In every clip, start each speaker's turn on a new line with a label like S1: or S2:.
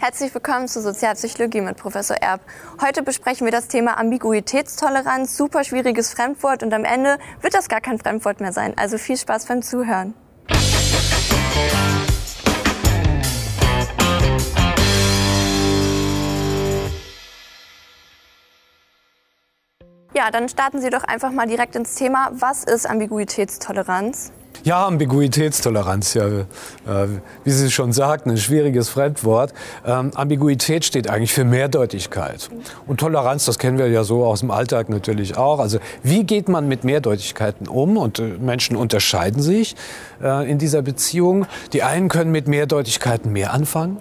S1: Herzlich willkommen zu Sozialpsychologie mit Professor Erb. Heute besprechen wir das Thema Ambiguitätstoleranz, super schwieriges Fremdwort und am Ende wird das gar kein Fremdwort mehr sein. Also viel Spaß beim Zuhören. Ja, dann starten Sie doch einfach mal direkt ins Thema. Was ist Ambiguitätstoleranz?
S2: Ja, Ambiguitätstoleranz, ja, äh, wie Sie schon sagten, ein schwieriges Fremdwort. Ähm, Ambiguität steht eigentlich für Mehrdeutigkeit. Und Toleranz, das kennen wir ja so aus dem Alltag natürlich auch. Also wie geht man mit Mehrdeutigkeiten um? Und äh, Menschen unterscheiden sich äh, in dieser Beziehung. Die einen können mit Mehrdeutigkeiten mehr anfangen.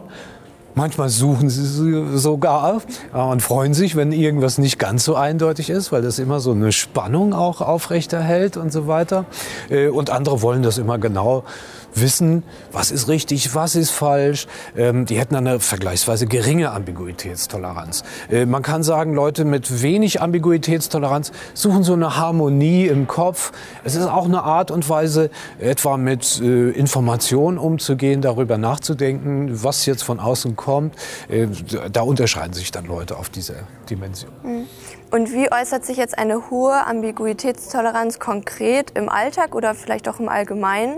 S2: Manchmal suchen sie sogar und freuen sich, wenn irgendwas nicht ganz so eindeutig ist, weil das immer so eine Spannung auch aufrechterhält und so weiter. Äh, und andere wollen das immer genau wissen, was ist richtig, was ist falsch. Ähm, die hätten eine vergleichsweise geringe Ambiguitätstoleranz. Äh, man kann sagen, Leute mit wenig Ambiguitätstoleranz suchen so eine Harmonie im Kopf. Es ist auch eine Art und Weise, etwa mit äh, Informationen umzugehen, darüber nachzudenken, was jetzt von außen kommt. Äh, da unterscheiden sich dann Leute auf dieser Dimension.
S1: Mhm. Und wie äußert sich jetzt eine hohe Ambiguitätstoleranz konkret im Alltag oder vielleicht auch im Allgemeinen?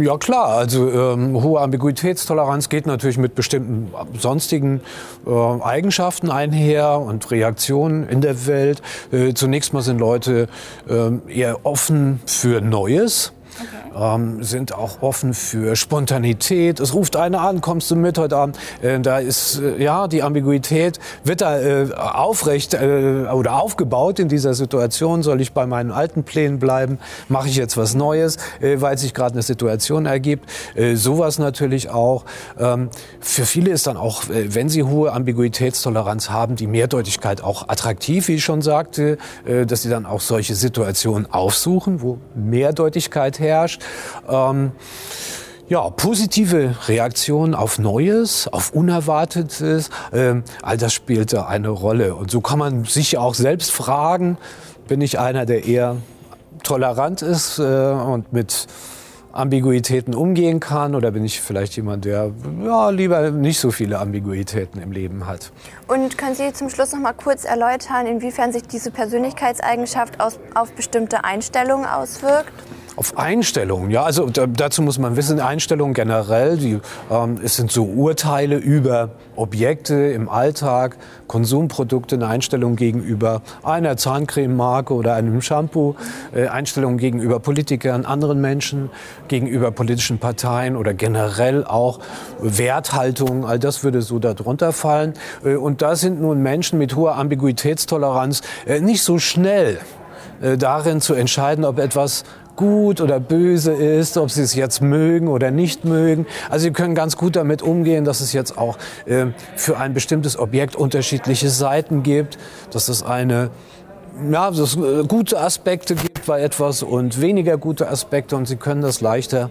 S2: Ja klar, also ähm, hohe Ambiguitätstoleranz geht natürlich mit bestimmten sonstigen äh, Eigenschaften einher und Reaktionen in der Welt. Äh, zunächst mal sind Leute äh, eher offen für Neues ähm, sind auch offen für Spontanität. Es ruft einer an, kommst du mit heute Abend? Äh, da ist, äh, ja, die Ambiguität wird da äh, aufrecht äh, oder aufgebaut in dieser Situation. Soll ich bei meinen alten Plänen bleiben? Mache ich jetzt was Neues, äh, weil sich gerade eine Situation ergibt? Äh, sowas natürlich auch. Ähm, für viele ist dann auch, wenn sie hohe Ambiguitätstoleranz haben, die Mehrdeutigkeit auch attraktiv, wie ich schon sagte, dass sie dann auch solche Situationen aufsuchen, wo Mehrdeutigkeit herrscht. Ähm, ja, positive Reaktionen auf Neues, auf Unerwartetes, äh, all das spielte eine Rolle. Und so kann man sich auch selbst fragen, bin ich einer, der eher tolerant ist äh, und mit Ambiguitäten umgehen kann oder bin ich vielleicht jemand, der ja, lieber nicht so viele Ambiguitäten im Leben hat.
S1: Und können Sie zum Schluss noch mal kurz erläutern, inwiefern sich diese Persönlichkeitseigenschaft aus, auf bestimmte Einstellungen auswirkt?
S2: Auf Einstellungen, ja, also dazu muss man wissen, Einstellungen generell, die, ähm, es sind so Urteile über Objekte im Alltag, Konsumprodukte, eine Einstellung gegenüber einer Zahncrememarke oder einem Shampoo, äh, Einstellungen gegenüber Politikern, anderen Menschen, gegenüber politischen Parteien oder generell auch Werthaltung, all das würde so darunter fallen. Äh, und da sind nun Menschen mit hoher Ambiguitätstoleranz äh, nicht so schnell äh, darin zu entscheiden, ob etwas gut oder böse ist, ob sie es jetzt mögen oder nicht mögen. Also sie können ganz gut damit umgehen, dass es jetzt auch äh, für ein bestimmtes Objekt unterschiedliche Seiten gibt, dass es eine ja, dass es äh, gute Aspekte gibt bei etwas und weniger gute Aspekte und sie können das leichter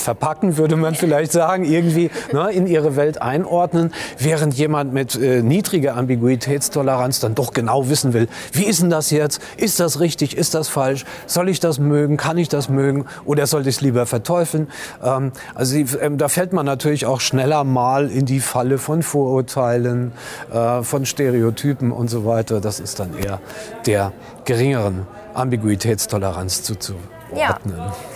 S2: verpacken, würde man vielleicht sagen, irgendwie ne, in ihre Welt einordnen, während jemand mit äh, niedriger Ambiguitätstoleranz dann doch genau wissen will, wie ist denn das jetzt? Ist das richtig? Ist das falsch? Soll ich das mögen? Kann ich das mögen? Oder sollte ich es lieber verteufeln? Ähm, also ähm, da fällt man natürlich auch schneller mal in die Falle von Vorurteilen, äh, von Stereotypen und so weiter. Das ist dann eher der geringeren Ambiguitätstoleranz
S1: ordnen. Ja.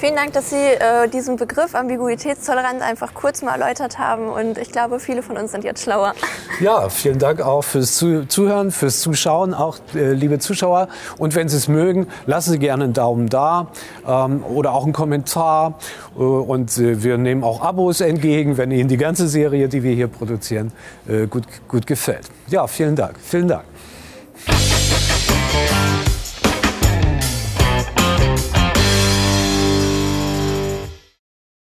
S1: Vielen Dank, dass Sie äh, diesen Begriff Ambiguitätstoleranz einfach kurz mal erläutert haben und ich glaube, viele von uns sind jetzt schlauer.
S2: Ja, vielen Dank auch fürs Zuhören, fürs Zuschauen, auch äh, liebe Zuschauer. Und wenn Sie es mögen, lassen Sie gerne einen Daumen da ähm, oder auch einen Kommentar. Äh, und äh, wir nehmen auch Abos entgegen, wenn Ihnen die ganze Serie, die wir hier produzieren, äh, gut, gut gefällt. Ja, vielen Dank. Vielen Dank.